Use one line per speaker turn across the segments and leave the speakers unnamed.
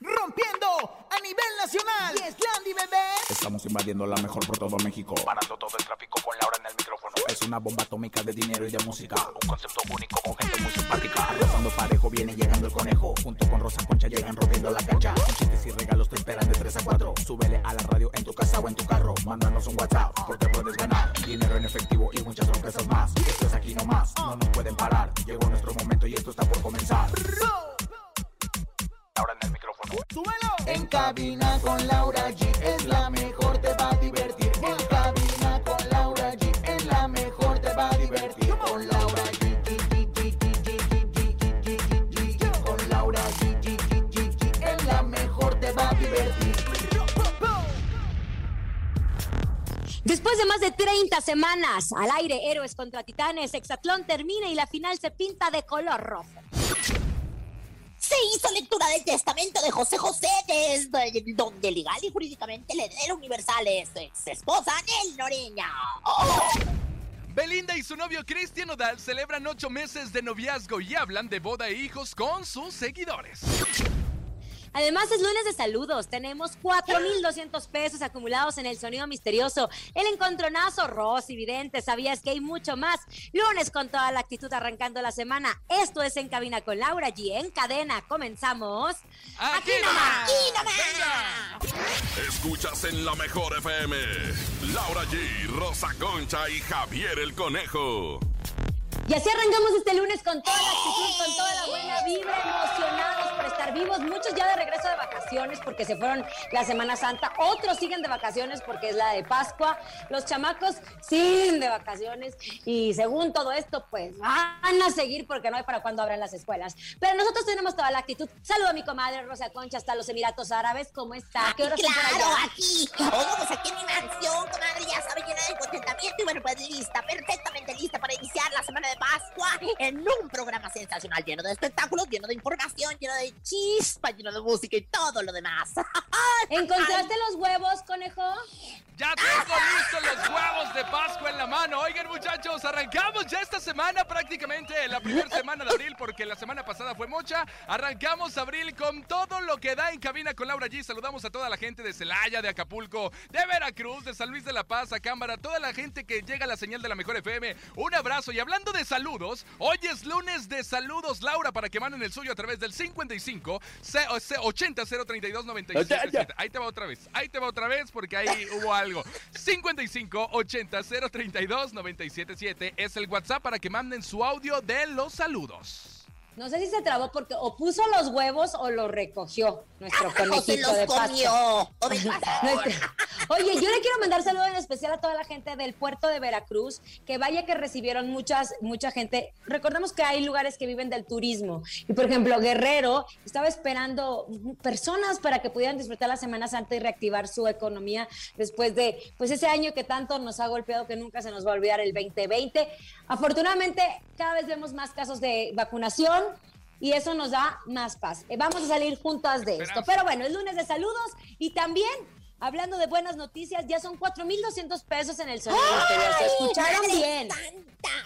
rompiendo a nivel nacional. Y es Landy, bebé.
Estamos invadiendo la mejor por todo México.
Parando todo el tráfico con Laura en el micrófono.
Es una bomba atómica de dinero y de música.
Un concepto único con gente muy simpática.
Rozando parejo viene llegando el conejo. Junto con Rosa Concha llegan rompiendo la cancha. Con chistes y regalos te esperan de 3 a 4. Súbele a la radio en tu casa o en tu carro. Mándanos un WhatsApp porque puedes ganar. Dinero en efectivo y muchas sorpresas más. Esto es aquí nomás, no nos pueden parar. Llegó nuestro momento y esto está por comenzar.
Laura en el micrófono.
¡Súbelo!
En cabina con Laura G es la mejor, te va a divertir. En cabina con Laura G es la mejor, te va a divertir. Con Laura G. Con Laura G. Es la mejor, te va a divertir.
Después de más de 30 semanas al aire, Héroes contra Titanes, Hexatlón termina y la final se pinta de color rojo.
Se hizo lectura del testamento de José José, desde donde legal y jurídicamente el heredero universal es ex esposa Nel Noreña. ¡Oh!
Belinda y su novio Cristian Odal celebran ocho meses de noviazgo y hablan de boda e hijos con sus seguidores.
Además, es lunes de saludos. Tenemos 4,200 pesos acumulados en el sonido misterioso. El encontronazo, Rosy, Vidente, sabías que hay mucho más. Lunes con toda la actitud arrancando la semana. Esto es En Cabina con Laura G. En cadena. Comenzamos.
¡Aquí,
nomás! ¡Aquí nomás!
Escuchas en la mejor FM. Laura G, Rosa Concha y Javier el Conejo.
Y así arrancamos este lunes con toda la actitud, con toda la buena vibra, emocionados por estar vivos. Muchos ya de regreso de vacaciones porque se fueron la Semana Santa. Otros siguen de vacaciones porque es la de Pascua. Los chamacos siguen de vacaciones. Y según todo esto, pues van a seguir porque no hay para cuándo abran las escuelas. Pero nosotros tenemos toda la actitud. Saludo a mi comadre Rosa Concha hasta los Emiratos Árabes. ¿Cómo está? ¿Qué por
Claro, aquí. Oye, pues aquí en mi mansión, comadre, ya sabe, llena de contentamiento. Y bueno, pues lista, perfectamente lista para iniciar la semana de Pascua en un programa sensacional, lleno de espectáculos, lleno de información, lleno de chispa, lleno de música y todo lo demás.
¿Encontraste los huevos, conejo?
Ya tengo listos los huevos de Pascua en la mano. Oigan, muchachos, arrancamos ya esta semana prácticamente la primera semana de abril, porque la semana pasada fue mocha. Arrancamos abril con todo lo que da en cabina con Laura G. Saludamos a toda la gente de Celaya, de Acapulco, de Veracruz, de San Luis de la Paz, a Cámara, toda la gente que llega a la señal de la mejor FM. Un abrazo. Y hablando de saludos, hoy es lunes de saludos, Laura, para que manden el suyo a través del 55 C- o C- 80 032 97 Ahí te va otra vez. Ahí te va otra vez porque ahí hubo algo. 55 80 032 977 es el WhatsApp para que manden su audio de los saludos.
No sé si se trabó porque o puso los huevos o los recogió nuestro
o se
conejito
los
de
comió. O de
Oye, yo le quiero mandar saludos en especial a toda la gente del puerto de Veracruz, que vaya que recibieron muchas, mucha gente. Recordemos que hay lugares que viven del turismo. Y por ejemplo, Guerrero estaba esperando personas para que pudieran disfrutar la Semana Santa y reactivar su economía después de pues ese año que tanto nos ha golpeado que nunca se nos va a olvidar el 2020. Afortunadamente, cada vez vemos más casos de vacunación. Y eso nos da más paz. Eh, Vamos a salir juntas de esto. Pero bueno, es lunes de saludos y también Hablando de buenas noticias, ya son 4,200 pesos en el sonido misterioso. ¿Escucharon
madre
bien?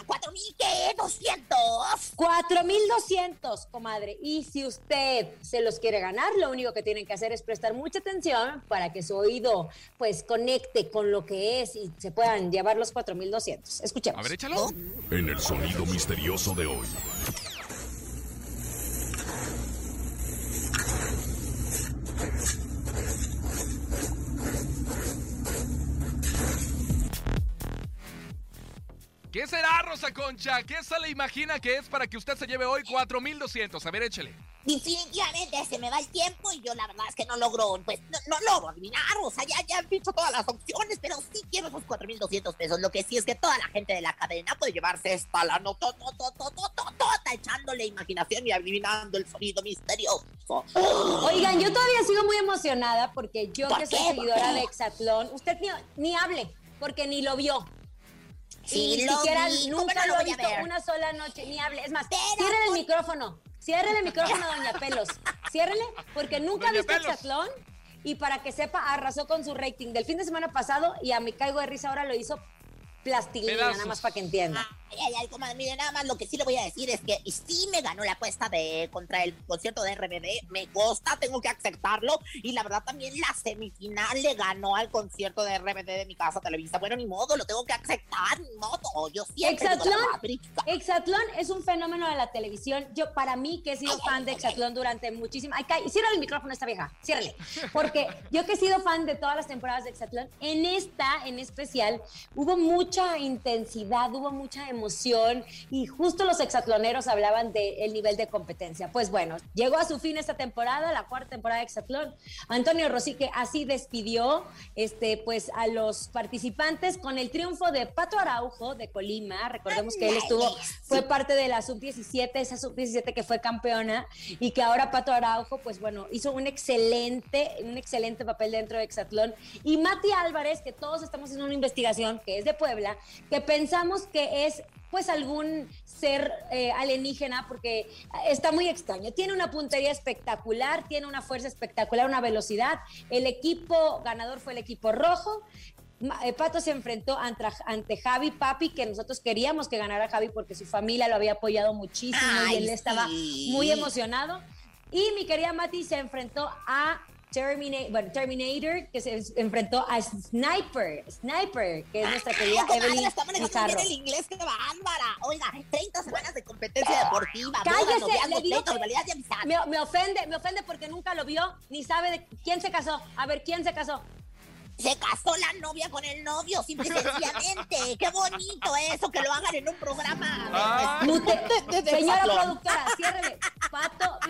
¿Cuatro mil qué? ¿Doscientos?
4,200, comadre. Y si usted se los quiere ganar, lo único que tienen que hacer es prestar mucha atención para que su oído pues conecte con lo que es y se puedan llevar los 4,200. Escuchemos.
A ver, échalo.
En el sonido misterioso de hoy.
¿Qué será, Rosa Concha? ¿Qué se le imagina que es para que usted se lleve hoy 4200? A ver, échele.
Definitivamente se me va el tiempo y yo la verdad es que no logro, pues no, logro adivinar, o sea, ya, ya han dicho todas las opciones, pero sí quiero esos 4.200 pesos. Lo que sí es que toda la gente de la cadena puede llevarse esta la nota echándole imaginación y adivinando el sonido misterioso.
Oigan, yo todavía sigo muy emocionada porque yo
¿Por
que soy seguidora de Exatlón, usted ni, ni hable porque ni lo vio.
Sí,
ni
lo
siquiera
vi, ¿cómo
nunca
no
lo
lo
visto
ver?
una sola noche, ni hable. Es más,
Pero,
ciérrele el
¿por-
micrófono. Ciérrele el micrófono, doña Pelos. Ciérrele, porque nunca ha visto. Exatlón. Y para que sepa, arrasó con su rating del fin de semana pasado y a mi caigo de risa ahora lo hizo plastilina,
Pedazos.
nada más para que entienda.
Ay, ay, ay, comadre, mire, nada más lo que sí le voy a decir es que sí me ganó la apuesta de contra el concierto de RBD, me gusta, tengo que aceptarlo, y la verdad también la semifinal le ganó al concierto de RBD de mi casa Televisa. Bueno, ni modo, lo tengo que aceptar, ni modo, yo siempre
Exatlón. Exatlón es un fenómeno de la televisión. Yo, para mí, que he sido fan de Exatlón durante muchísimo. Ay, cállate, ciérrale el micrófono a esta vieja, ciérrale. Porque yo que he sido fan de todas las temporadas de Exatlón, en esta, en especial, hubo mucha intensidad, hubo mucha emoción y justo los exatloneros hablaban del nivel de competencia. Pues bueno, llegó a su fin esta temporada, la cuarta temporada de Exatlón. Antonio Rosique así despidió este, pues, a los participantes con el triunfo de Pato Araujo de Colima. Recordemos que él estuvo, fue parte de la sub-17, esa sub-17 que fue campeona y que ahora Pato Araujo, pues bueno, hizo un excelente, un excelente papel dentro de Exatlón. Y Mati Álvarez, que todos estamos haciendo una investigación, que es de Puebla, que pensamos que es pues algún ser eh, alienígena porque está muy extraño. Tiene una puntería espectacular, tiene una fuerza espectacular, una velocidad. El equipo ganador fue el equipo rojo. Eh, Pato se enfrentó ante, Javi Papi, que nosotros queríamos que ganara Javi porque su familia lo había apoyado muchísimo y él estaba muy emocionado. Y mi querida Mati se enfrentó a Terminator, bueno, Terminator, que se enfrentó a Sniper, Sniper, que es nuestra querida
Ay,
Evelyn
está manejando el inglés, qué bárbara. Oiga, 30 semanas de competencia deportiva. boda,
Cállese,
noviazgo,
le digo
pleito,
que-. Me, me ofende, me ofende porque nunca lo vio, ni sabe de quién se casó. A ver, ¿quién se casó?
Se casó la novia con el novio, simple y sencillamente. Qué bonito eso, que lo hagan en un programa.
Ah.
Mute- Señora productora, ciérrele.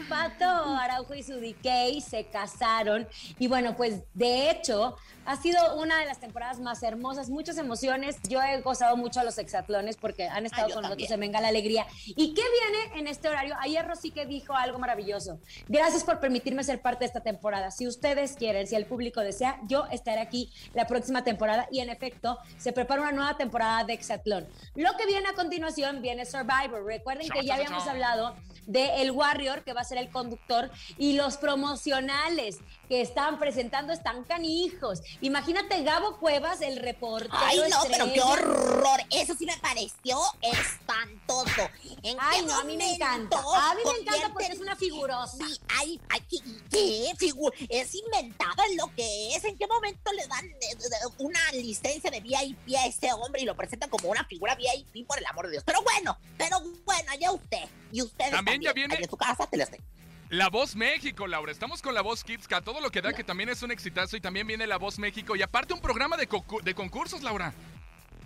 Pato, Araujo y su DK se casaron. Y bueno, pues de hecho, ha sido una de las temporadas más hermosas, muchas emociones. Yo he gozado mucho a los exatlones porque han estado
yo
con nosotros en Venga la Alegría. ¿Y qué viene en este horario? Ayer Rosique dijo algo maravilloso. Gracias por permitirme ser parte de esta temporada. Si ustedes quieren, si el público desea, yo estaré aquí la próxima temporada. Y en efecto, se prepara una nueva temporada de Exatlón. Lo que viene a continuación viene Survivor. Recuerden que ya habíamos hablado de El Warrior, que va a ser el conductor, y los promocionales que están presentando están canijos. Imagínate Gabo Cuevas, el reportero.
Ay, no, pero qué horror. Eso sí me pareció espantoso. ¿En
Ay, no, a mí me encanta. A mí me encanta porque es una figurosa.
Sí, ay, ay, ¿qué? qué figu- Es inventada en lo que es. ¿En qué momento le dan eh, eh, una licencia de VIP a este hombre y lo presentan como una figura VIP, por el amor de Dios? Pero bueno, pero bueno, allá usted. Y ustedes
También
también.
ya viene-
en su casa, te lo.
La Voz México, Laura. Estamos con La Voz Kids, que a todo lo que da, que también es un exitazo. Y también viene La Voz México. Y aparte un programa de, de concursos, Laura.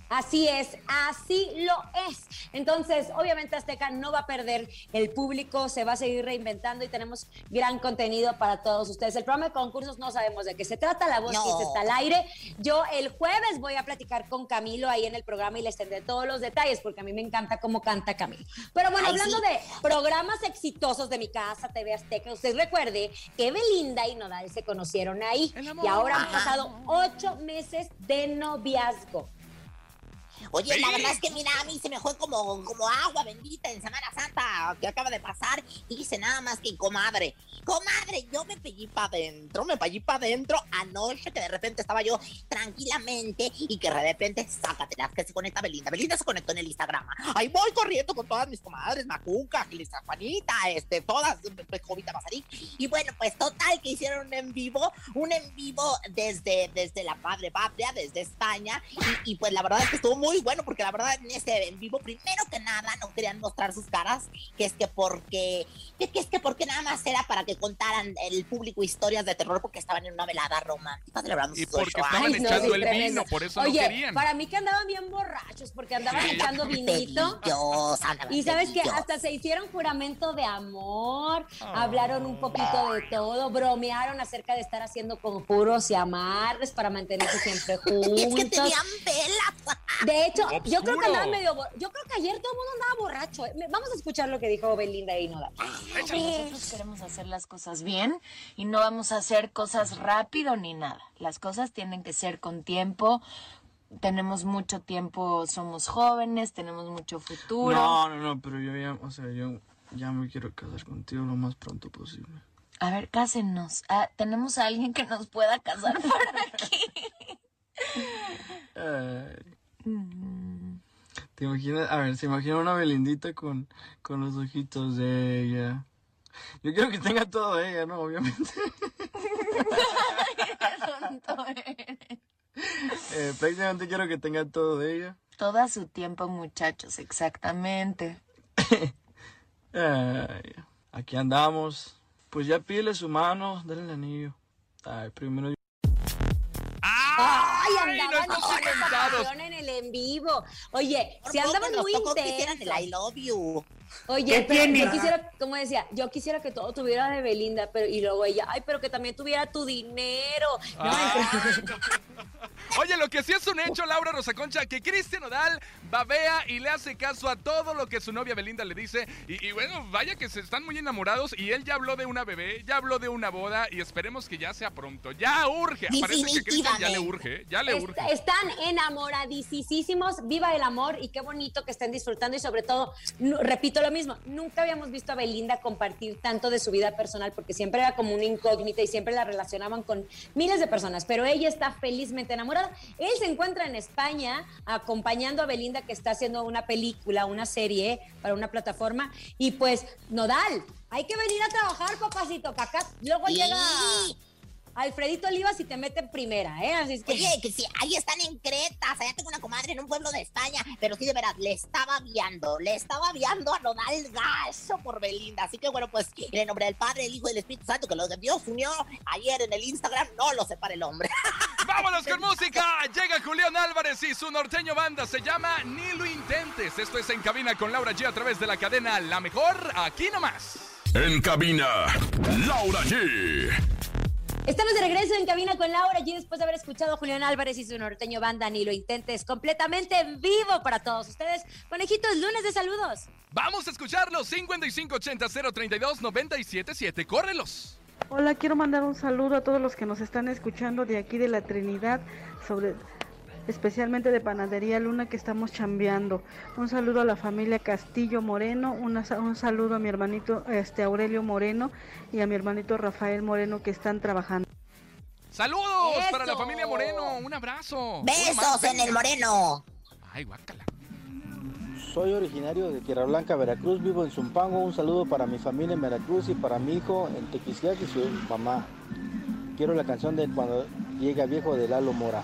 Así es, así lo es. Entonces, obviamente Azteca no va a perder el público, se va a seguir reinventando y tenemos gran contenido para todos ustedes. El programa de concursos no sabemos de qué se trata, la voz
No.
Está al aire. Yo el jueves voy a platicar con Camilo ahí en el programa y les tendré todos los detalles porque a mí me encanta cómo canta Camilo. Pero bueno,
Ay,
hablando
sí.
de programas exitosos de mi casa, TV Azteca, usted recuerde que Belinda y Nodal se conocieron ahí y ahora han pasado ocho meses de noviazgo.
Oye,
Sí.
la verdad es que mira, a mí se me fue como, como agua bendita en Semana Santa que acaba de pasar. Y hice nada más que comadre. Comadre, yo me pellí para adentro, me pellí para adentro anoche que de repente estaba yo tranquilamente y que de repente, sácatelas, que se conecta Belinda. Belinda se conectó en el Instagram. Ahí voy corriendo con todas mis comadres, Macuca, Gilisa Juanita, este, todas, Jovita Mazarí. Y bueno, pues total que hicieron un en vivo, un en vivo desde, desde la Padre Patria, desde España. Y, y, pues la verdad es que estuvo muy bueno, porque la verdad en ese en vivo, primero que nada, no querían mostrar sus caras, que es que porque, que, que es que porque nada más era para que contaran el público historias de terror, porque estaban en una velada romántica celebrando
Y porque estaban
no,
echando el
tremendo.
vino, por eso
Oye,
no querían.
para mí que andaban bien borrachos, porque andaban echando vinito.
Andaban
Y sabes que hasta se hicieron juramento de amor,
Ah.
hablaron un poquito de todo, bromearon acerca de estar haciendo conjuros y amarres para mantenerse siempre
Es que
juntos.
tenían velas.
De hecho, yo creo que andaban medio yo creo que ayer todo el mundo andaba borracho. ¿eh? Vamos a escuchar lo que dijo Belinda y Nodal.
Nosotros queremos hacer las cosas bien y no vamos a hacer cosas rápido ni nada. Las cosas tienen que ser con tiempo. Tenemos mucho tiempo, somos jóvenes, tenemos mucho futuro.
No, no, no, pero yo ya, o sea, yo ya me quiero casar contigo lo más pronto posible.
A ver, cásenos. Ah, tenemos a alguien que nos pueda casar por aquí.
Ay. ¿Te imaginas? A ver, se imagina una Belindita con, con los ojitos de ella. Yo quiero que tenga todo ella, ¿no? Obviamente. Eh, prácticamente quiero que tenga todo de ella.
Todo a su tiempo, muchachos, exactamente.
Ay, aquí andamos. Pues ya pídele su mano, dale el anillo. Ay, primero
Ay,
Ay,
andaban
nuestros
en en el en vivo. Oye,
Por
si
poco
andaban muy
tocó que hicieran
intensos.
el I love you.
Oye, pero yo quisiera, como decía, yo quisiera que todo tuviera de Belinda, pero y luego ella, ay, pero que también tuviera tu dinero. No,
Oye, lo que sí es un hecho, Laura Rosaconcha, que Cristian Nodal babea y le hace caso a todo lo que su novia Belinda le dice. Y, y bueno, vaya que se están muy enamorados y él ya habló de una bebé, ya habló de una boda y esperemos que ya sea pronto. Ya urge. Parece que Cristian ya le urge, ¿eh? ya le
Est-
urge.
Están enamoradísimos, viva el amor y qué bonito que estén disfrutando y sobre todo, repito lo mismo, nunca habíamos visto a Belinda compartir tanto de su vida personal porque siempre era como una incógnita y siempre la relacionaban con miles de personas, pero ella está felizmente enamorada. Él se encuentra en España acompañando a Belinda que está haciendo una película, una serie para una plataforma y pues Nodal, hay que venir a trabajar, papacito, para acá. Luego
Sí.
llega Alfredito Olivas y te mete en primera, ¿eh? Así es que...
Oye, que sí, ahí están en Cretas, allá tengo una comadre en un pueblo de España, pero sí, de verdad, le estaba viando, le estaba viando a Nodal Gacho por Belinda. Así que bueno, pues en el nombre del Padre, el Hijo y del Espíritu Santo, que los de Dios unió ayer en el Instagram, no lo separa el hombre.
¡Vámonos con música! Llega Julián Álvarez y su norteño banda se llama Ni lo intentes. Esto es En Cabina con Laura G a través de la cadena La Mejor, aquí nomás.
En cabina, Laura G.
Estamos de regreso en cabina con Laura y después de haber escuchado a Julián Álvarez y su norteño banda Ni lo intentes completamente en vivo para todos ustedes. Conejitos, lunes de saludos.
Vamos a escucharlos 5580 032 977. ¡Córrelos!
Hola, quiero mandar un saludo a todos los que nos están escuchando de aquí de la Trinidad, sobre especialmente de Panadería Luna que estamos chambeando. Un saludo a la familia Castillo Moreno, una un saludo a mi hermanito este Aurelio Moreno y a mi hermanito Rafael Moreno que están trabajando.
¡Saludos
¡Eso!
para la familia Moreno! ¡Un abrazo!
Besos en el moreno.
¡Ay, guácala!
Soy originario de Tierra Blanca, Veracruz, vivo en Zumpango. Un saludo para mi familia en Veracruz y para mi hijo en Tequisquiac y su mamá. Quiero la canción de Cuando llega viejo de Lalo Mora.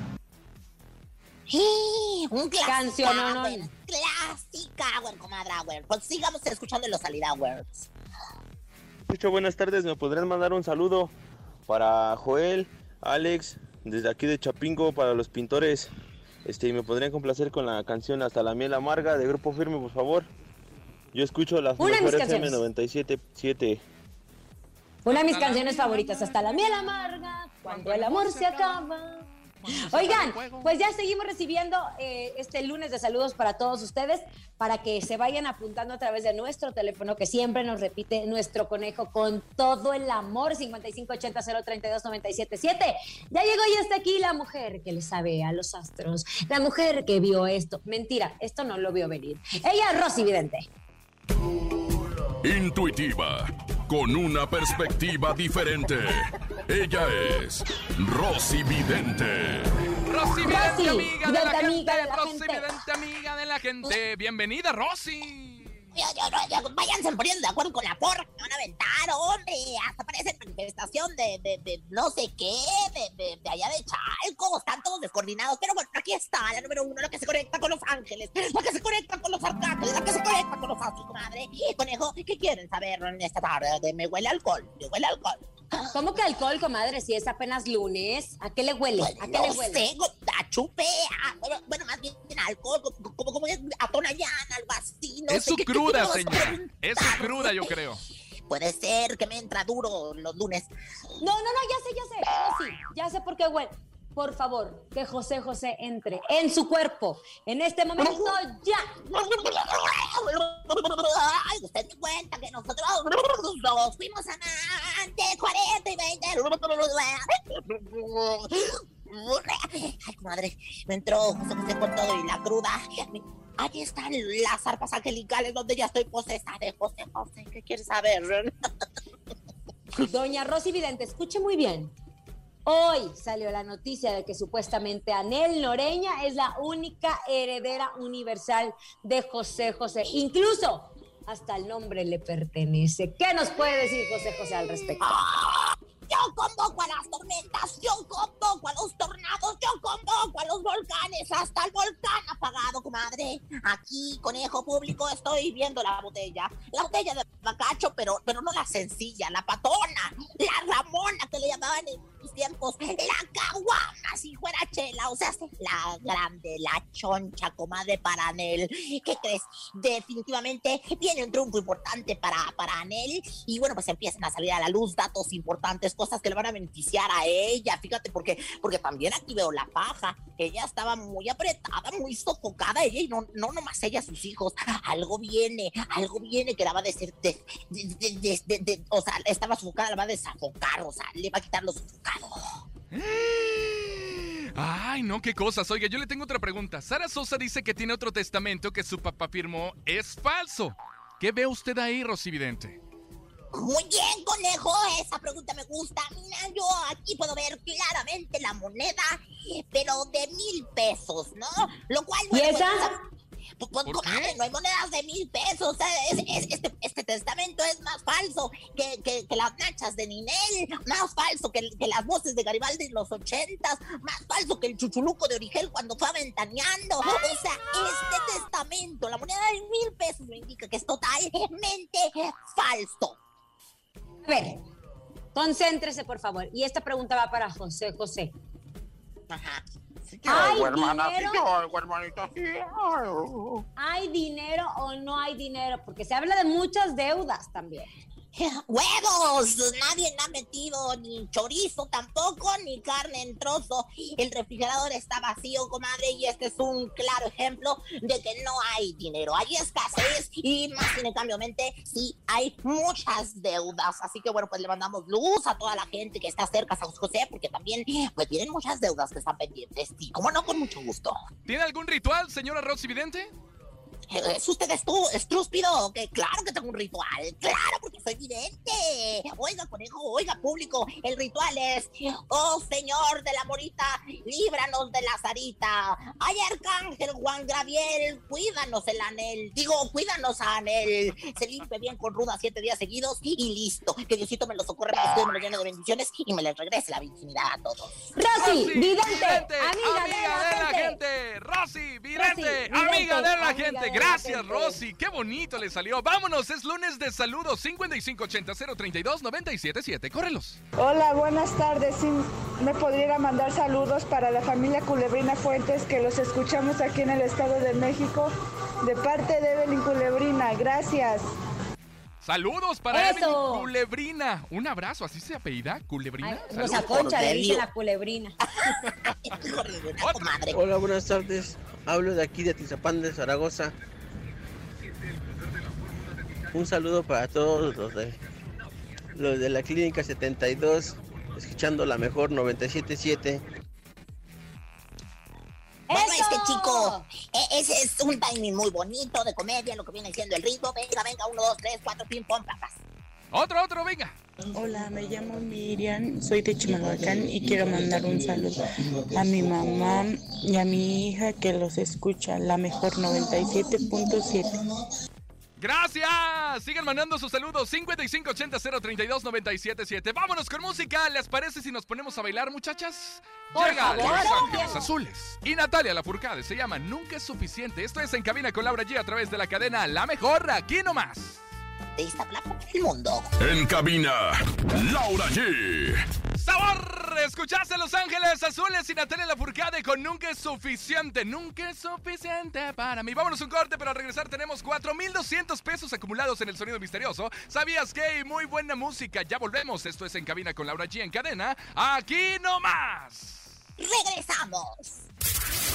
¡Eh! Un.
Canción, no, no.
Clásica, güey, comadre, güey. Pues sigamos escuchando los salida, güey.
Mucho buenas tardes, me podrían mandar un saludo para Joel, Alex, desde aquí de Chapingo, para los pintores. Este, y me podrían complacer con la canción Hasta la miel amarga de Grupo Firme, por favor. Yo escucho las
Una
mejores FM
canciones.
97.7.
Una de mis canciones favoritas, hasta la miel amarga, cuando el amor se acaba. Oigan, pues ya seguimos recibiendo eh, este lunes de saludos para todos ustedes, para que se vayan apuntando a través de nuestro teléfono, que siempre nos repite nuestro conejo con todo el amor, 5580-032-977. Ya llegó y está aquí la mujer que le sabe a los astros, la mujer que vio esto. Mentira, esto no lo vio venir. Ella es Rosy Vidente.
Intuitiva, con una perspectiva diferente. Ella es Rosy Vidente.
Rosy Vidente,
Rosy,
amiga de la gente.
amiga de la
Rosy
gente.
Vidente, amiga de la gente. Bienvenida, Rosy.
Ya, ya, ya, ya, váyanse poniendo de acuerdo con la porra que van a aventar, hombre. Hasta parece manifestación de, de, de no sé qué, de, de, allá de Chalco. Están todos descoordinados. Pero bueno, aquí está la número uno, la que se conecta con los ángeles, la que se conecta con los arcángeles, la que se conecta con los astros, comadre. Conejo, ¿qué quieren saber en esta tarde? De me huele alcohol, me huele alcohol.
¿Cómo que alcohol, comadre? Si es apenas lunes. ¿A qué le huele? ¿A qué
no
le huele?
sé, go- a chupe, a- bueno, bueno, más bien alcohol, como, como, a Tonayán, algo así, no
es
sé,
su
¿qué- qué
cruda, señora. Es su cruda, yo creo.
Puede ser que me entra duro los lunes.
No, no, no, ya sé, ya sé. Sí, ya sé por qué huele. Por favor, que José José entre en su cuerpo. En este momento, ya.
Ay, usted se cuenta que nosotros nos fuimos amantes 40 y 20. Ay, madre, me entró José José con todo y la cruda. Aquí están las arpas angelicales donde ya estoy posesa de José José. ¿Qué quieres saber?
Doña Rosy Vidente, escuche muy bien. Hoy salió la noticia de que supuestamente Anel Noreña es la única heredera universal de José José. Incluso hasta el nombre le pertenece. ¿Qué nos puede decir José José al respecto?
Yo convoco a las tormentas, yo convoco a los tornados, yo convoco a los volcanes, hasta el volcán apagado, comadre. Aquí, conejo público, estoy viendo la botella. La botella de bacacho, pero, pero no la sencilla, la patona, la ramona que le llamaban tiempos, la caguama, si fuera chela, o sea, la grande, la choncha, comadre, para Anel. ¿Qué crees? Definitivamente viene un triunfo importante para, para Anel y bueno, pues empiezan a salir a la luz datos importantes, cosas que le van a beneficiar a ella, fíjate, porque, porque también aquí veo la paja, ella estaba muy apretada, muy sofocada, ella y no, no nomás ella, sus hijos, algo viene, algo viene que la va a decir, de, de- de- de- de- o sea, estaba sofocada, la va a desafocar, o sea, le va a quitar lo sofocado.
Ay, no, qué cosas. Oiga, yo le tengo otra pregunta. Sara Sosa dice que tiene otro testamento que su papá firmó. Es falso. ¿Qué ve usted ahí, Rosy Vidente?
Muy bien, conejo, esa pregunta me gusta. Mira, yo aquí puedo ver claramente la moneda, pero de mil pesos, ¿no? Lo cual...
¿Y
bueno,
esa?
Pues, pues,
¿Por qué?
no hay monedas de mil pesos. es- es- este, este testamento es más falso que, que- que las nachas de Ninel, más falso que, que las voces de Garibaldi en los ochentas, más falso que el chuchuluco de Origel cuando fue aventaneando. O sea, este testamento, la moneda de mil pesos, me indica que es totalmente falso.
A ver, concéntrese, por favor. Y esta pregunta va para José José.
Ajá.
¿Hay
hermana, sí,
dinero?
yo oigo, hermanita, sí. Ay.
¿Hay dinero o no hay dinero? Porque se habla de muchas deudas también.
¡Huevos! Nadie le ha metido ni chorizo tampoco, ni carne en trozo. El refrigerador está vacío, comadre, y este es un claro ejemplo de que no hay dinero. Hay escasez y más sin cambio mente, sí hay muchas deudas. Así que bueno, pues le mandamos luz a toda la gente que está cerca a San José, porque también pues tienen muchas deudas que están pendientes. Y como no, con mucho gusto.
¿Tiene algún ritual, señora Rosy Vidente?
¿Es usted estu- estrúspido? Que claro que tengo un ritual. Claro, porque soy vidente. Oiga, conejo, oiga, público. El ritual es: Oh Señor de la Morita, líbranos de la Sarita. Ay, Arcángel Juan Graviel, cuídanos el anel. Digo, cuídanos a anel. Se limpie bien con ruda siete días seguidos y listo. Que Diosito me lo socorra, me lo llene de bendiciones y me les regrese la virginidad a todos.
Rosy, vidente,
amiga,
amiga,
de la gente. Rosy, vidente,
Rosy,
amiga de la
amiga
gente. Gracias. Rosy. Qué bonito le salió. Vámonos, es lunes de saludos. 5580 032 977. Córrelos.
Hola, buenas tardes. Sí, me podría mandar saludos para la familia Culebrina Fuentes, que los escuchamos aquí en el Estado de México, de parte de Evelyn Culebrina. Gracias.
Saludos para
Eso.
Evelyn Culebrina. Un abrazo, así se apellida, Culebrina.
Ay,
Saludos.
Rosa Concha le dice la culebrina.
Hola, buenas tardes. Hablo de aquí de Tizapán de Zaragoza. Un saludo para todos los de, los de la Clínica 72, escuchando la mejor 977.
Bueno, este chico, e- ese es un timing muy bonito de comedia, lo que viene siendo el ritmo. Venga, venga, uno, dos, tres, cuatro, pim, pom, papas.
Otro, otro, venga.
Hola, me llamo Miriam, soy de Chimalhuacán y quiero mandar un saludo a mi mamá y a mi hija que los escucha, la mejor 97.7.
Gracias. Sigan mandando sus saludos. 5580 032 977. Vámonos con música. ¿Les parece si nos ponemos a bailar, muchachas?
Por
Llega
favor.
Los Ángeles Azules y Natalia Lafourcade. Se llama Nunca es suficiente. Esto es En Cabina con Laura G a través de la cadena La Mejor. Aquí nomás.
De esta plata el mundo.
En cabina, Laura G.
¡Sabor! Escuchaste Los Ángeles Azules y Natalia Lafourcade con Nunca es suficiente. Nunca es suficiente para mí. Vámonos un corte, pero al regresar tenemos 4,200 pesos acumulados en el sonido misterioso. ¿Sabías que? Muy buena música. Ya volvemos. Esto es En Cabina con Laura G en cadena. Aquí nomás.
Regresamos.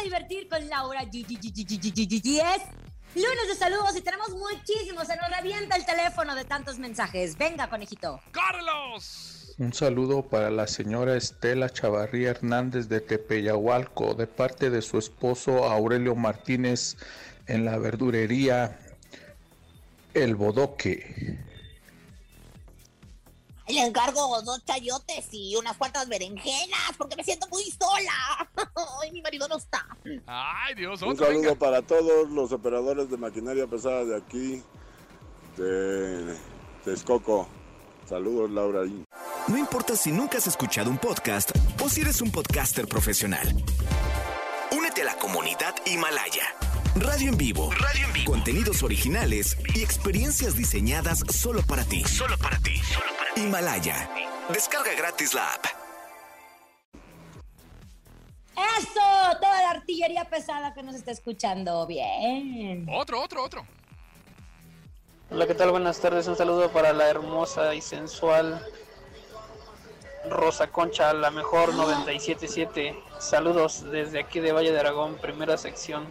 A divertir con Laura G. G, G, G, G, G, G, G.
Es lunes de saludos y tenemos muchísimos. Se nos revienta el teléfono de tantos mensajes. Venga, conejito.
¡Carlos!
Un saludo para la señora Estela Chavarría Hernández de Tepeyahualco, de parte de su esposo Aurelio Martínez en la verdurería El Bodoque.
Le encargo dos chayotes y unas cuantas berenjenas porque me siento muy sola. Ay, mi marido no está.
Ay, Dios,
Un saludo
venga.
para todos los operadores de maquinaria pesada de aquí, de Texcoco. Saludos, Laura.
No importa si nunca has escuchado un podcast o si eres un podcaster profesional. Únete a la comunidad Himalaya. Radio en vivo. Radio en vivo. Contenidos originales y experiencias diseñadas solo para ti. Solo para ti. Solo para ti. Himalaya. Descarga gratis la app.
¡Eso! Toda la artillería pesada que nos está escuchando. Bien.
Otro, otro, otro.
Hola, ¿qué tal? Buenas tardes. Un saludo para la hermosa y sensual Rosa Concha, la mejor 977. Saludos desde aquí de Valle de Aragón, primera sección.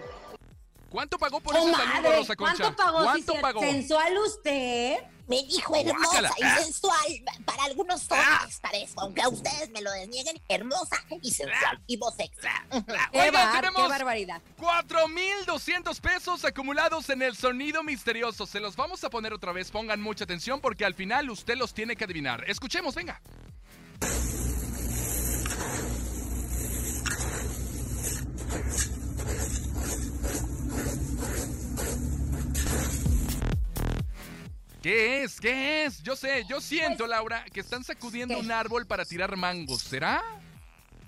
¿Cuánto pagó por
¡Oh,
ese saludo,
madre!
Rosa Concha?
¿Cuánto pagó?
¿Cuánto pagó?
¿Sensual usted?
Me dijo hermosa
Guácala.
y sensual. Para algunos hombres parezco, aunque a ustedes me lo desnieguen, hermosa y sensual y voz sexy.
¡Qué,
Oigan,
bar-
tenemos
qué barbaridad!
4,200 pesos acumulados en el sonido misterioso. Se los vamos a poner otra vez. Pongan mucha atención porque al final usted los tiene que adivinar. Escuchemos, venga. ¿Qué es? ¿Qué es? Yo sé, yo siento, Laura, que están sacudiendo
¿qué?
un árbol para tirar mangos. ¿Será?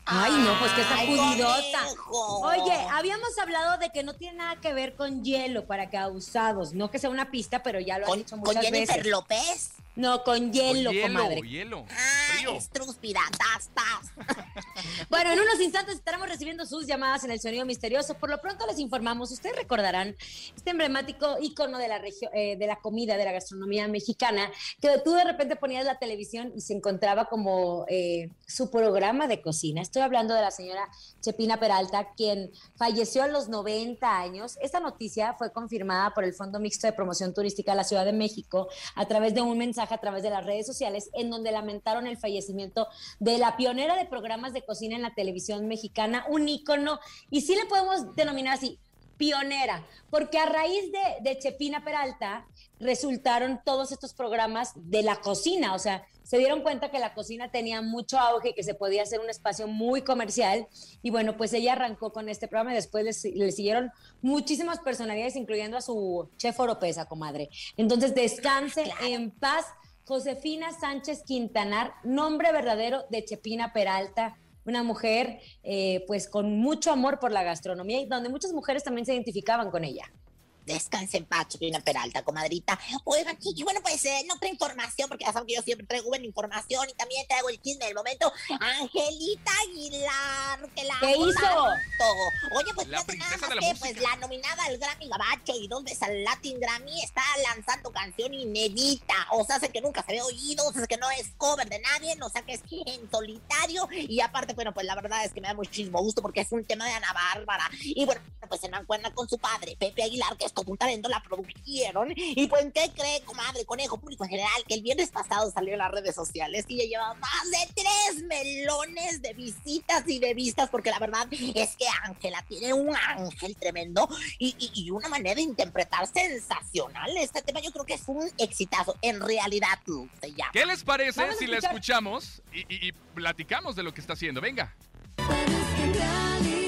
Ay, no, pues sacudidota.
conejo.
Oye, habíamos hablado de que no tiene nada que ver con hielo para causados. No que sea una pista, pero ya lo han
¿Con,
dicho
con
muchas
Jennifer
veces.
López?
No, con hielo,
Con hielo,
comadre.
hielo.
Ah,
Frío.
estrúspida, tas, tas.
Bueno, en unos instantes estaremos recibiendo sus llamadas en el sonido misterioso. Por lo pronto les informamos, ustedes recordarán este emblemático icono de la región, eh, de la comida, de la gastronomía mexicana, que tú de repente ponías la televisión y se encontraba como eh, su programa de cocina. Estoy hablando de la señora Chepina Peralta, quien falleció a los 90 años. Esta noticia fue confirmada por el Fondo Mixto de Promoción Turística de la Ciudad de México a través de un mensaje a través de las redes sociales en donde lamentaron el fallecimiento de la pionera de programas de cocina en la televisión mexicana, un ícono, y sí le podemos denominar así, pionera, porque a raíz de, de Chepina Peralta resultaron todos estos programas de la cocina, o sea, se dieron cuenta que la cocina tenía mucho auge, que se podía hacer un espacio muy comercial, y bueno, pues ella arrancó con este programa y después le, le siguieron muchísimas personalidades, incluyendo a su chef Oropesa, comadre. Entonces, descanse en paz. Josefina Sánchez Quintanar, nombre verdadero de Chepina Peralta, una mujer eh, pues con mucho amor por la gastronomía y donde muchas mujeres también se identificaban con ella.
Descanse en paz, Chepina Peralta, comadrita. Oigan, y bueno, pues eh, no traigo información, porque ya saben que yo siempre traigo buena información y también traigo el chisme del momento. Angelita Aguilar, que la
¿Qué hizo?
tanto. Oye, pues
La
fíjate nada más
de la
que,
música.
pues la nominada al Grammy Gabacho y dos veces al Latin Grammy está lanzando canción inédita. O sea, sé que nunca se había oído, o sea, que no es cover de nadie, o sea, que es en solitario. Y aparte, bueno, pues la verdad es que me da muchísimo gusto porque es un tema de Ana Bárbara. Y bueno, pues se me encuentra con su padre, Pepe Aguilar, que es todo un talento, la produjeron. Y pues, ¿qué cree, comadre, conejo público en general? Que el viernes pasado salió en las redes sociales y ya lleva más de tres melones de visitas y de vistas, porque la verdad es que Ángela tiene un ángel tremendo y, y- y una manera de interpretar sensacional. Este tema yo creo que es un exitazo. En realidad, se llama.
¿Qué les parece
Vamos
si la escuchamos y, y- y platicamos de lo que está haciendo? Venga.
En realidad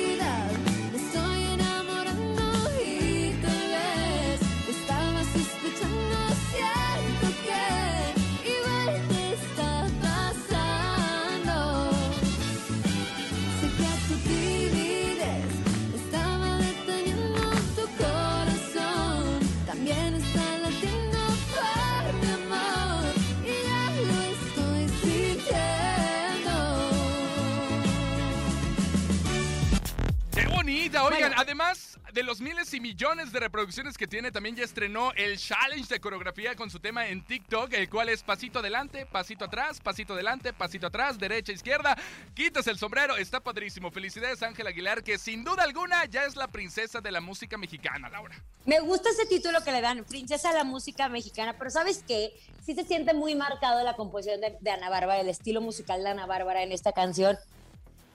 los miles y millones de reproducciones que tiene, también ya estrenó el challenge de coreografía con su tema en TikTok, el cual es pasito adelante, pasito atrás, pasito adelante, pasito atrás, derecha, izquierda. Quitas el sombrero, está padrísimo. Felicidades, Ángel Aguilar, que sin duda alguna ya es la princesa de la música mexicana, Laura.
Me gusta ese título que le dan, Princesa de la Música Mexicana, pero ¿sabes qué? Sí se siente muy marcado la composición de, de Ana Bárbara, el estilo musical de Ana Bárbara en esta canción.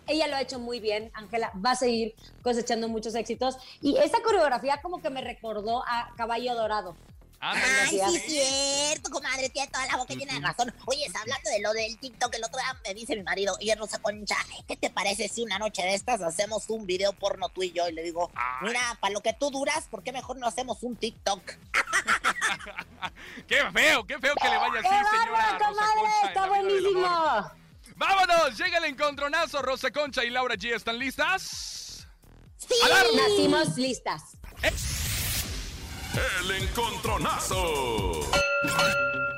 Ella lo ha hecho muy bien, Ángela va a seguir cosechando muchos éxitos. Y esta coreografía como que me recordó a Caballo Dorado.
Ay, sí, es cierto, comadre, tiene toda la boca llena de razón. Oye, hablando de lo del TikTok, el otro día me dice mi marido, oye, Rosa Concha, ¿qué te parece si una noche de estas hacemos un video porno tú y yo? Y le digo, mira, para lo que tú duras, ¿por qué mejor no hacemos un TikTok?
¡Qué feo, qué feo que le vaya así,
¡Qué
señora
bárbaro,
Rosa
comadre!
Concha,
¡Está buenísimo!
¡Vámonos! Llega el encontronazo. Rosa Concha y Laura G. ¿Están listas?
Sí,
¡Alarma!
nacimos listas.
El encontronazo.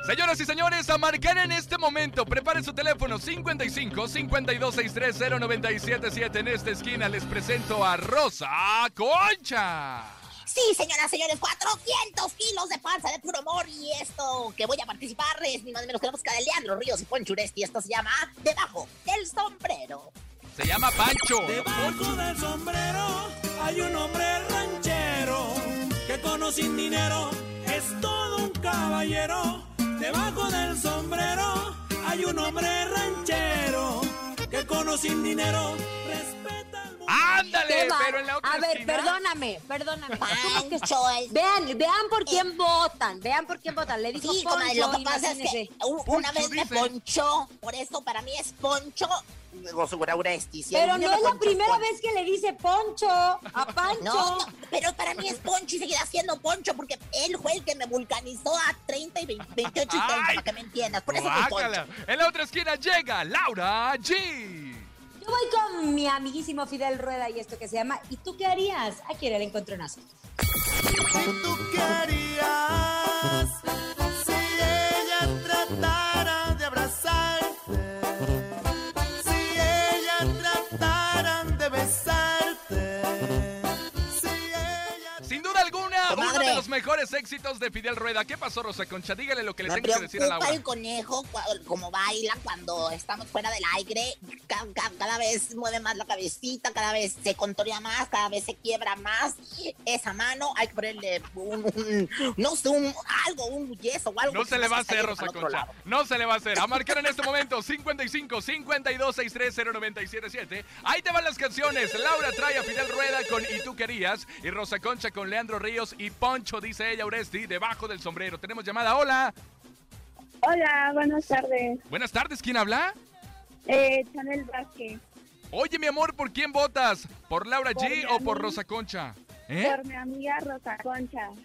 Señoras y señores, a marcar en este momento. Preparen su teléfono 55 52 630 977. En esta esquina les presento a Rosa Concha.
Sí, señoras, señores, 400 kilos de panza de puro amor. Y esto que voy a participar es ni más ni menos que la música de Leandro Ríos y Poncho Uresti. Esto se llama Debajo del Sombrero.
Se llama Pancho.
Debajo del sombrero hay un hombre ranchero que con sin dinero es todo un caballero. Debajo del sombrero hay un hombre ranchero que con sin dinero.
¡Ándale! Pero en la otra
A ver,
esquina-
perdóname, perdóname. ¿Cómo que-
Pancho, es-
Vean, vean por quién votan, vean por quién votan. Le dijo
Sí, comadre, lo
Poncho,
que pasa es que una vez me ponchó, por eso para mí es Poncho
Pero no es la primera
Poncho.
vez que le dice Poncho a Pancho.
No, no, pero para mí es Poncho y seguirá siendo Poncho porque él fue el que me vulcanizó a 30 y 20 28 y 30,
Ay.
para que me entiendas. Por eso
Guácala.
Poncho.
En la otra esquina llega Laura G.
Voy con mi amiguísimo Fidel Rueda y esto que se llama ¿Y tú qué harías? Aquí era el encontronazo.
¿Tú qué harías
uno de los mejores éxitos de Fidel Rueda. ¿Qué pasó, Rosa Concha? Dígale lo que le tengo que decir a Laura.
el conejo como baila cuando estamos fuera del aire. Ca- ca- Cada, vez mueve más la cabecita, cada vez se contorea más, cada vez se quiebra más. Esa mano hay que ponerle un, un- no sé, un, algo, un yeso o algo.
No se le va a hacer, Rosa Concha. No se le va a hacer. A marcar en este momento 55 52 630 977. Ahí te van las canciones. Laura trae a Fidel Rueda con Y tú querías. Y Rosa Concha con Leandro Ríos y Poncho, dice ella, Uresti, debajo del sombrero. Tenemos llamada. Hola.
Hola, buenas tardes.
Buenas tardes. ¿Quién habla?
Eh, Chanel Vázquez.
Oye, mi amor, ¿por quién votas? ¿Por Laura
Por
G o por. Rosa Concha? ¿Eh?
Por mi amiga Rosa Concha.
¡Mi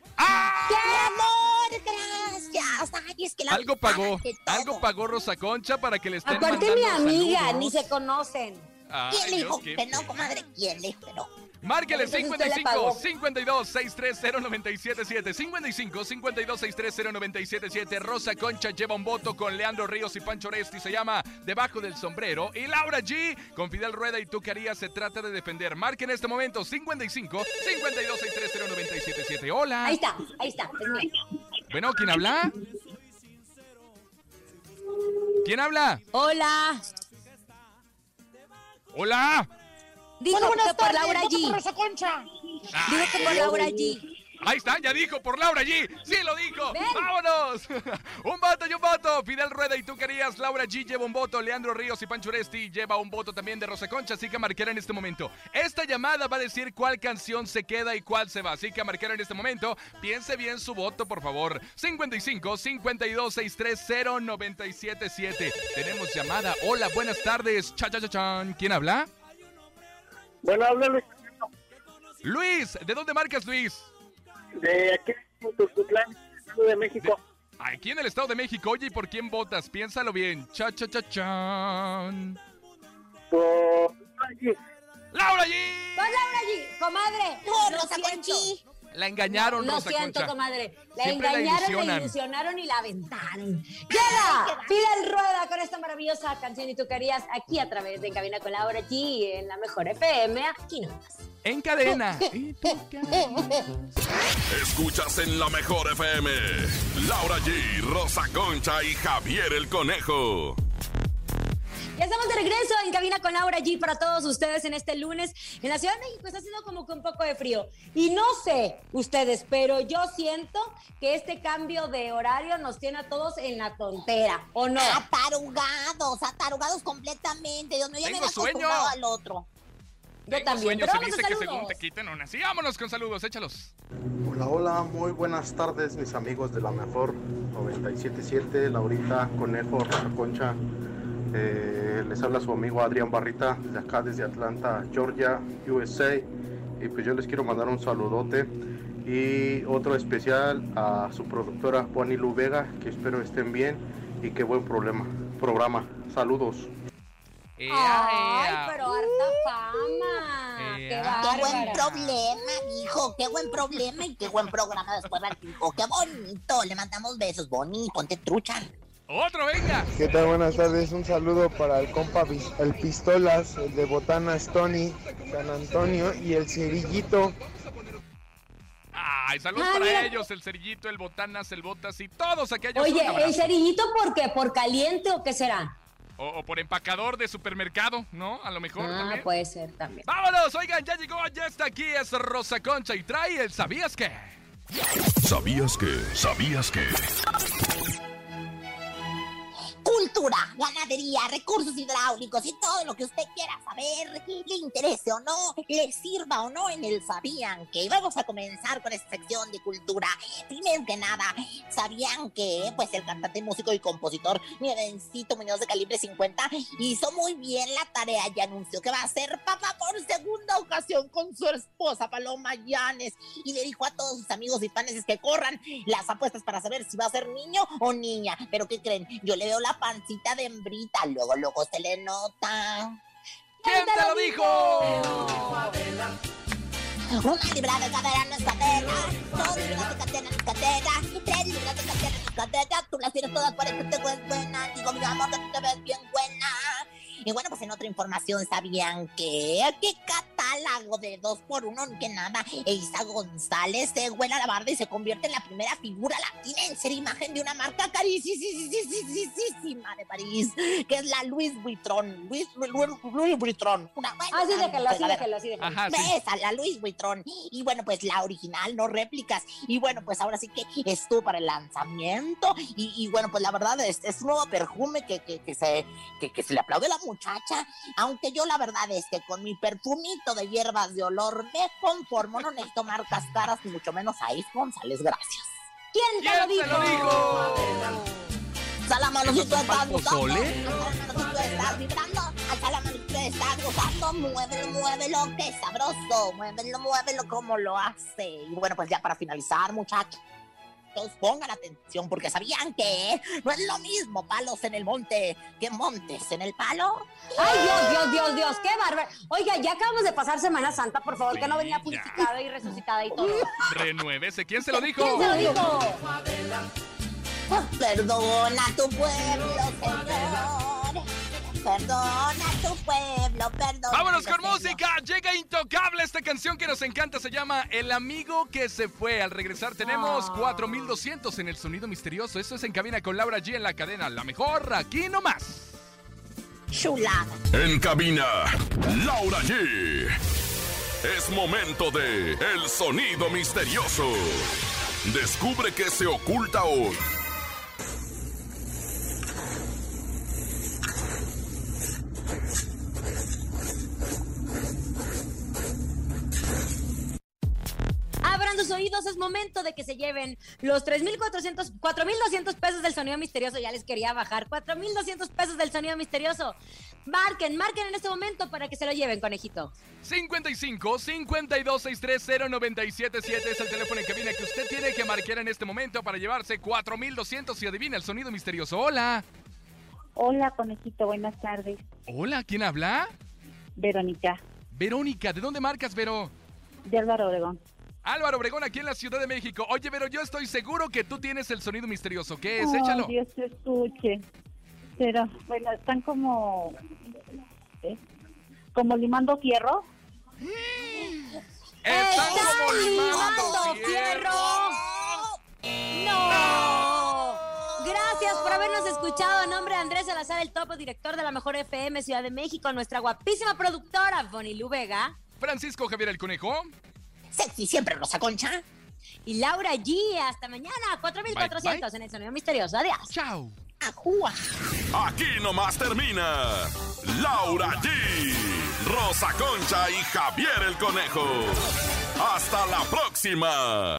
amor, gracias! Ay, es que la
Algo pagó, algo pagó Rosa Concha para que le estén
Aparte mi amiga,
saludos.
ni se conocen.
Ay,
¿Quién le dijo
qué
que no, comadre? ¿Quién le dijo que no?
Márquele
Entonces usted le
55
pagó.
52 630 977 55 52 630 977 Rosa Concha lleva un voto con Leandro Ríos y Pancho Oresti. Se llama Debajo del Sombrero. Y Laura G con Fidel Rueda y tú se trata de defender. Marque en este momento 55 52 630 977 Hola.
Ahí está, ahí está, es mía.
Bueno, ¿quién habla? ¿Quién habla?
Hola.
Hola.
Dijo
Bueno, buenas
que por
tardes,
Laura G.
Rosa Concha.
Dijo que por Laura G.
Ahí está, ya dijo por Laura G. Sí lo dijo.
Ven.
¡Vámonos! un voto y un voto. Fidel Rueda y tú querías. Laura G lleva un voto. Leandro Ríos y Pancho Oresti lleva un voto también de Rosa Concha. Así que a marcar en este momento. Esta llamada va a decir cuál canción se queda y cuál se va. Así que a marcar en este momento. Piense bien su voto, por favor. 55 52 630 977. Tenemos llamada. Hola, buenas tardes. Cha, cha, cha, chan. ¿Quién habla?
Bueno, habla Luis
Luis. ¿De dónde marcas, Luis?
de aquí, Estado de México.
Aquí en el Estado de México, oye, ¿y por quién votas? Piénsalo bien. Cha, cha, cha, chan.
Por...
¡Laura G!
Por Laura G, comadre. Lo
Rosa. Conchi.
La engañaron,
Lo
Rosa
siento,
Concha.
comadre. La
Siempre
engañaron, la
ilusionan.
ilusionaron y la aventaron. Llega Fidel Rueda con esta maravillosa canción y tú querías aquí a través de Cabina con Laura G en la mejor FM. Aquí nomás.
en cadena.
Escuchas en la mejor FM. Laura G, Rosa Concha y Javier el Conejo.
Ya estamos de regreso en cabina con Laura G para todos ustedes en este lunes. En la Ciudad de México está haciendo como que un poco de frío. Y no sé ustedes, pero yo siento que este cambio de horario nos tiene a todos en la tontera, ¿o no?
Atarugados, atarugados completamente. Dios mío, ya me
Tengo
había
sueño.
acostumbrado al otro.
Yo
Tengo
también.
sueño,
Pero
se
vamos a
dice que según te quiten una. Sí, vámonos con saludos, échalos.
Hola, hola, muy buenas tardes mis amigos de la mejor 977, Laurita, Conejo, Rosa Concha. Eh, les habla su amigo Adrián Barrita, de acá desde Atlanta, Georgia, USA. Y pues yo les quiero mandar un saludote y otro especial a su productora Juani Lu Vega, que espero estén bien y qué buen problema, programa. Saludos.
Ay, pero harta fama. Qué
buen problema, hijo. Qué buen problema y qué buen programa después hijo. Qué bonito. Le mandamos besos, Bonnie. Ponte trucha.
Otro, venga.
¿Qué tal? Buenas tardes. Un saludo para el compa el Pistolas, el de Botanas Tony, San Antonio y el Cerillito.
Ay, saludos
Ah,
para
mira.
ellos, el cerillito, el botanas, el botas y todos aquellos.
Oye. ¿el cerillito por qué? ¿Por caliente o qué será?
O, o por empacador de supermercado, ¿no? A lo mejor
Ah,
también.
puede ser también.
Vámonos, oigan, ya llegó, ya está aquí, es Rosa Concha y trae el ¿Sabías qué?
¿Sabías que? ¿Sabías que?
Cultura, ganadería, recursos hidráulicos y todo lo que usted quiera saber, le interese o no, le sirva o no en el Sabían que. Vamos a comenzar con esta sección de cultura. Primero que nada, ¿sabían que pues el cantante, músico y compositor Nievencito Muñoz de calibre 50 hizo muy bien la tarea y anunció que va a ser papá por segunda ocasión con su esposa Paloma Llanes y le dijo a todos sus amigos y fans que corran las apuestas para saber si va a ser niño o niña. Pero ¿qué creen? Yo le veo la pancita de hembrita, luego, luego se le nota.
¿Quién te lo dijo?
Una libra de cadera no es cadera, dos libras de cadera no es cadera, tres libras de cadera no es cadera, tú las tienes todas por eso te ves buena, digo mi amor que tú te ves bien buena. Y bueno, pues en otra información, ¿sabían que? ¿Qué catálogo de dos por uno? Que nada, Eiza González se huela la barda y se convierte en la primera figura latina en ser imagen de una marca carísima de París, que es la Louis Vuitton. Louis, Louis Vuitton. Una
déjalo, así déjalo, así déjalo.
Ajá, sí.
Esa, la Louis Vuitton. Y bueno, pues la original, no réplicas. Y bueno, pues ahora sí que estuvo para el lanzamiento. Y, y bueno, pues la verdad es, es un nuevo perfume que, que, que se, que, que se le aplaude a la muchacha. Aunque yo la verdad es que con mi perfumito de hierbas de olor me conformo. No necesito marcas caras, ni mucho menos a Is González. Gracias.
¿Quién te lo dijo?
Salamanocito, estás gozando. Salamanocito, estás vibrando. Salamanocito, estás gozando. Muévelo, muévelo, qué sabroso. Muévelo, muévelo como lo hace. Y bueno, pues ya para finalizar, muchachos. Pongan atención porque sabían que no es lo mismo palos en el monte que montes en el palo.
Ay, Dios, Dios, Dios, Dios, qué bárbaro. Oiga, ya acabamos de pasar Semana Santa, por favor, que no venía purificada y resucitada y todo.
Renuévese, ¿quién se lo dijo?
¿Quién se lo dijo?
Perdona a tu pueblo, Señor. Perdona tu pueblo, perdona.
Vámonos con música, llega Intocable, esta canción que nos encanta se llama El amigo que se fue. Al regresar tenemos 4200 en el sonido misterioso. Esto es en cabina con Laura G en la cadena, la mejor aquí nomás.
Chulada.
En cabina, Laura G. Es momento de El sonido misterioso. Descubre qué se oculta hoy.
Abran sus oídos, es momento de que se lleven los 3.400, 4.200 pesos del sonido misterioso. Ya les quería bajar, 4.200 pesos del sonido misterioso. Marquen, marquen en este momento para que se lo lleven, conejito.
55 52 630 977 es el teléfono en cabina que usted tiene que marcar en este momento para llevarse 4200 y adivina el sonido misterioso. Hola.
Hola, conejito, buenas tardes.
Hola, ¿quién habla?
Verónica,
Verónica, ¿de dónde marcas, Vero?
de Álvaro Obregón.
Álvaro Obregón, aquí en la Ciudad de México. Oye, Vero, yo estoy seguro que tú tienes el sonido misterioso. ¿Qué es?
Ay,
Échalo.
Dios te escuche. Pero, bueno, están como... ¿eh? Como limando fierro.
Están como
limando fierro. No. Gracias por habernos escuchado. A nombre de Andrés Salazar, el topo director de la mejor FM Ciudad de México, nuestra guapísima productora, Bonnie Lu Vega.
Francisco Javier el Conejo.
Sexy siempre, Rosa Concha.
Y Laura G. Hasta mañana, 4400 en el sonido misterioso. Adiós.
Chao.
Ajúa.
Aquí nomás termina Laura G, Rosa Concha y Javier el Conejo. Hasta la próxima.